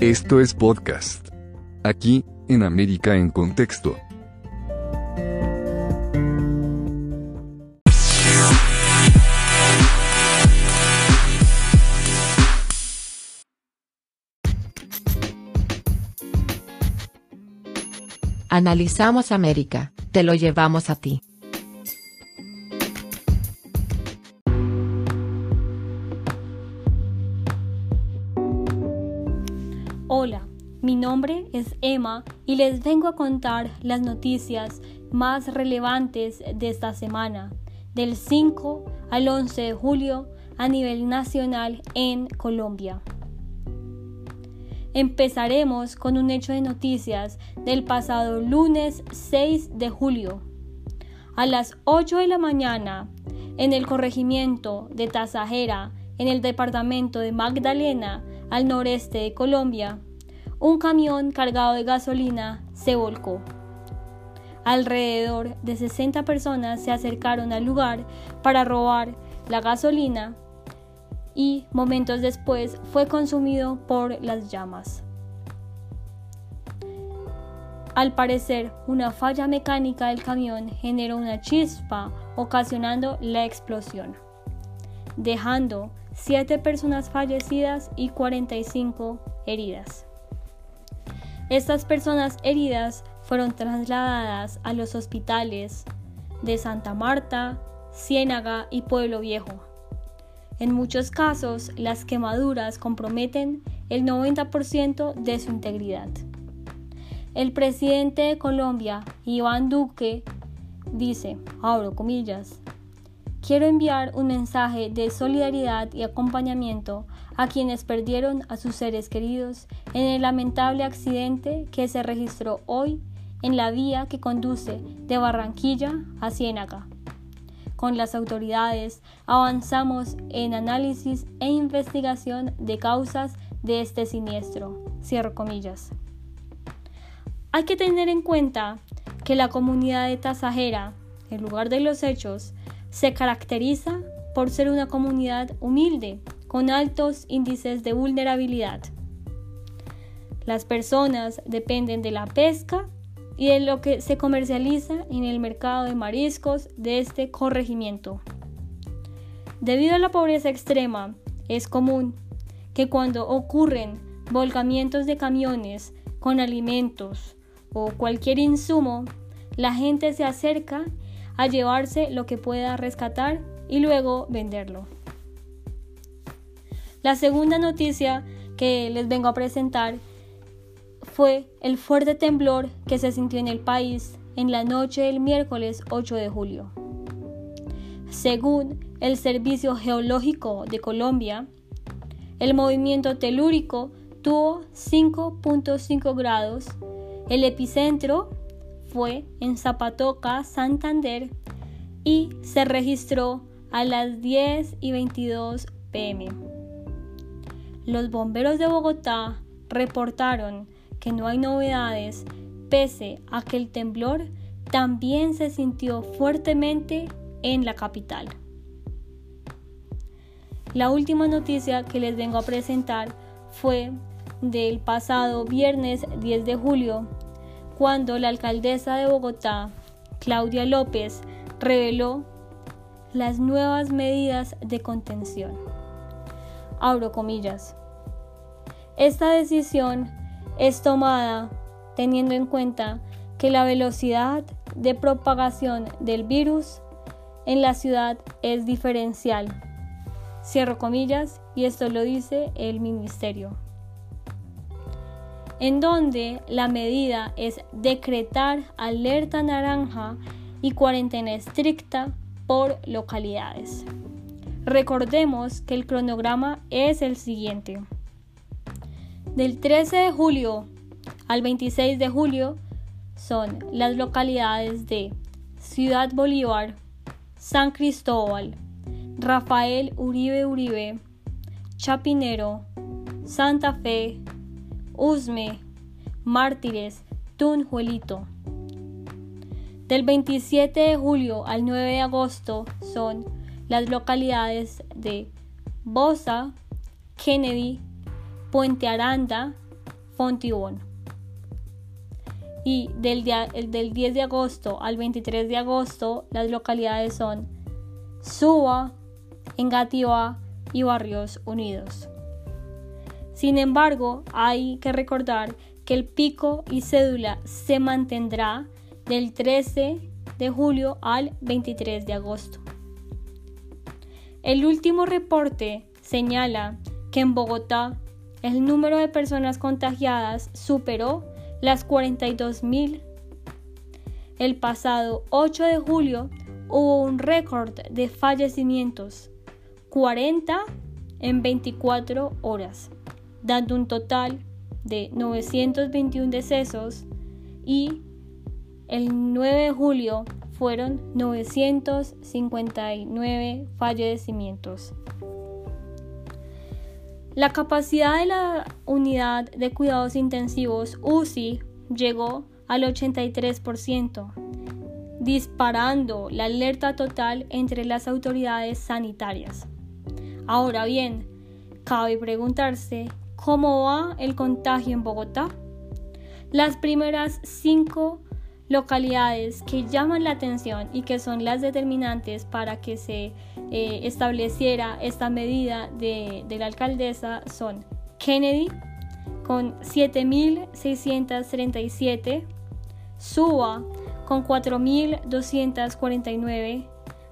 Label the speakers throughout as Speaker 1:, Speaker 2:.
Speaker 1: Esto es podcast. Aquí, en América en Contexto.
Speaker 2: Analizamos América, te lo llevamos a ti.
Speaker 3: Mi nombre es Emma y les vengo a contar las noticias más relevantes de esta semana, del 5 al 11 de julio a nivel nacional en Colombia. Empezaremos con un hecho de noticias del pasado lunes 6 de julio. A las 8 de la mañana, en el corregimiento de Tasajera, en el departamento de Magdalena, al noreste de Colombia, un camión cargado de gasolina se volcó. Alrededor de 60 personas se acercaron al lugar para robar la gasolina y momentos después fue consumido por las llamas. Al parecer, una falla mecánica del camión generó una chispa ocasionando la explosión, dejando 7 personas fallecidas y 45 heridas. Estas personas heridas fueron trasladadas a los hospitales de Santa Marta, Ciénaga y Pueblo Viejo. En muchos casos, las quemaduras comprometen el 90% de su integridad. El presidente de Colombia, Iván Duque, dice, abro comillas, quiero enviar un mensaje de solidaridad y acompañamiento a quienes perdieron a sus seres queridos en el lamentable accidente que se registró hoy en la vía que conduce de Barranquilla a Ciénaga. Con las autoridades avanzamos en análisis e investigación de causas de este siniestro. Cierro comillas. Hay que tener en cuenta que la comunidad de Tasajera, el lugar de los hechos, se caracteriza por ser una comunidad humilde, con altos índices de vulnerabilidad. Las personas dependen de la pesca y de lo que se comercializa en el mercado de mariscos de este corregimiento. Debido a la pobreza extrema, es común que cuando ocurren volcamientos de camiones con alimentos o cualquier insumo, la gente se acerca a llevarse lo que pueda rescatar y luego venderlo. La segunda noticia que les vengo a presentar fue el fuerte temblor que se sintió en el país en la noche del miércoles 8 de julio. Según el Servicio Geológico de Colombia, el movimiento telúrico tuvo 5.5 grados. El epicentro fue en Zapatoca, Santander, y se registró a las 10 y 22 pm. Los bomberos de Bogotá reportaron que no hay novedades pese a que el temblor también se sintió fuertemente en la capital. La última noticia que les vengo a presentar fue del pasado viernes 10 de julio, cuando la alcaldesa de Bogotá, Claudia López, reveló las nuevas medidas de contención abro comillas. Esta decisión es tomada teniendo en cuenta que la velocidad de propagación del virus en la ciudad es diferencial. Cierro comillas y esto lo dice el ministerio. En donde la medida es decretar alerta naranja y cuarentena estricta por localidades. Recordemos que el cronograma es el siguiente. Del 13 de julio al 26 de julio son las localidades de Ciudad Bolívar, San Cristóbal, Rafael Uribe Uribe, Chapinero, Santa Fe, Usme, Mártires, Tunjuelito. Del 27 de julio al 9 de agosto son las localidades de Bosa, Kennedy, Puente Aranda, Fontibón. Y del, del 10 de agosto al 23 de agosto las localidades son Suba, Engativá y Barrios Unidos. Sin embargo, hay que recordar que el pico y cédula se mantendrá del 13 de julio al 23 de agosto. El último reporte señala que en Bogotá el número de personas contagiadas superó las 42.000. El pasado 8 de julio hubo un récord de fallecimientos, 40 en 24 horas, dando un total de 921 decesos y el 9 de julio fueron 959 fallecimientos. La capacidad de la unidad de cuidados intensivos UCI llegó al 83%, disparando la alerta total entre las autoridades sanitarias. Ahora bien, cabe preguntarse cómo va el contagio en Bogotá. Las primeras cinco localidades que llaman la atención y que son las determinantes para que se eh, estableciera esta medida de, de la alcaldesa son Kennedy con 7.637, Suba con 4.249,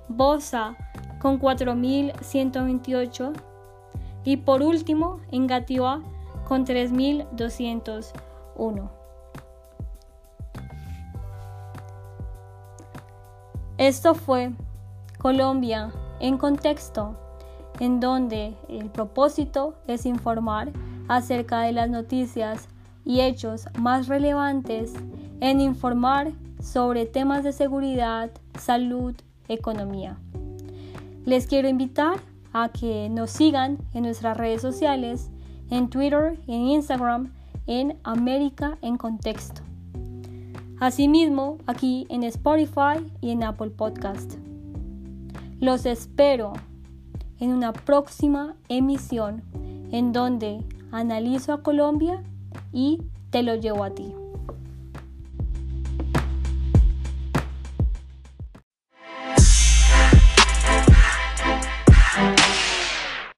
Speaker 3: Bosa con 4.128 y por último Engativá con 3.201. Esto fue Colombia en contexto, en donde el propósito es informar acerca de las noticias y hechos más relevantes en informar sobre temas de seguridad, salud, economía. Les quiero invitar a que nos sigan en nuestras redes sociales, en Twitter y en Instagram, en América en Contexto. Asimismo, aquí en Spotify y en Apple Podcast. Los espero en una próxima emisión en donde analizo a Colombia y te lo llevo a ti.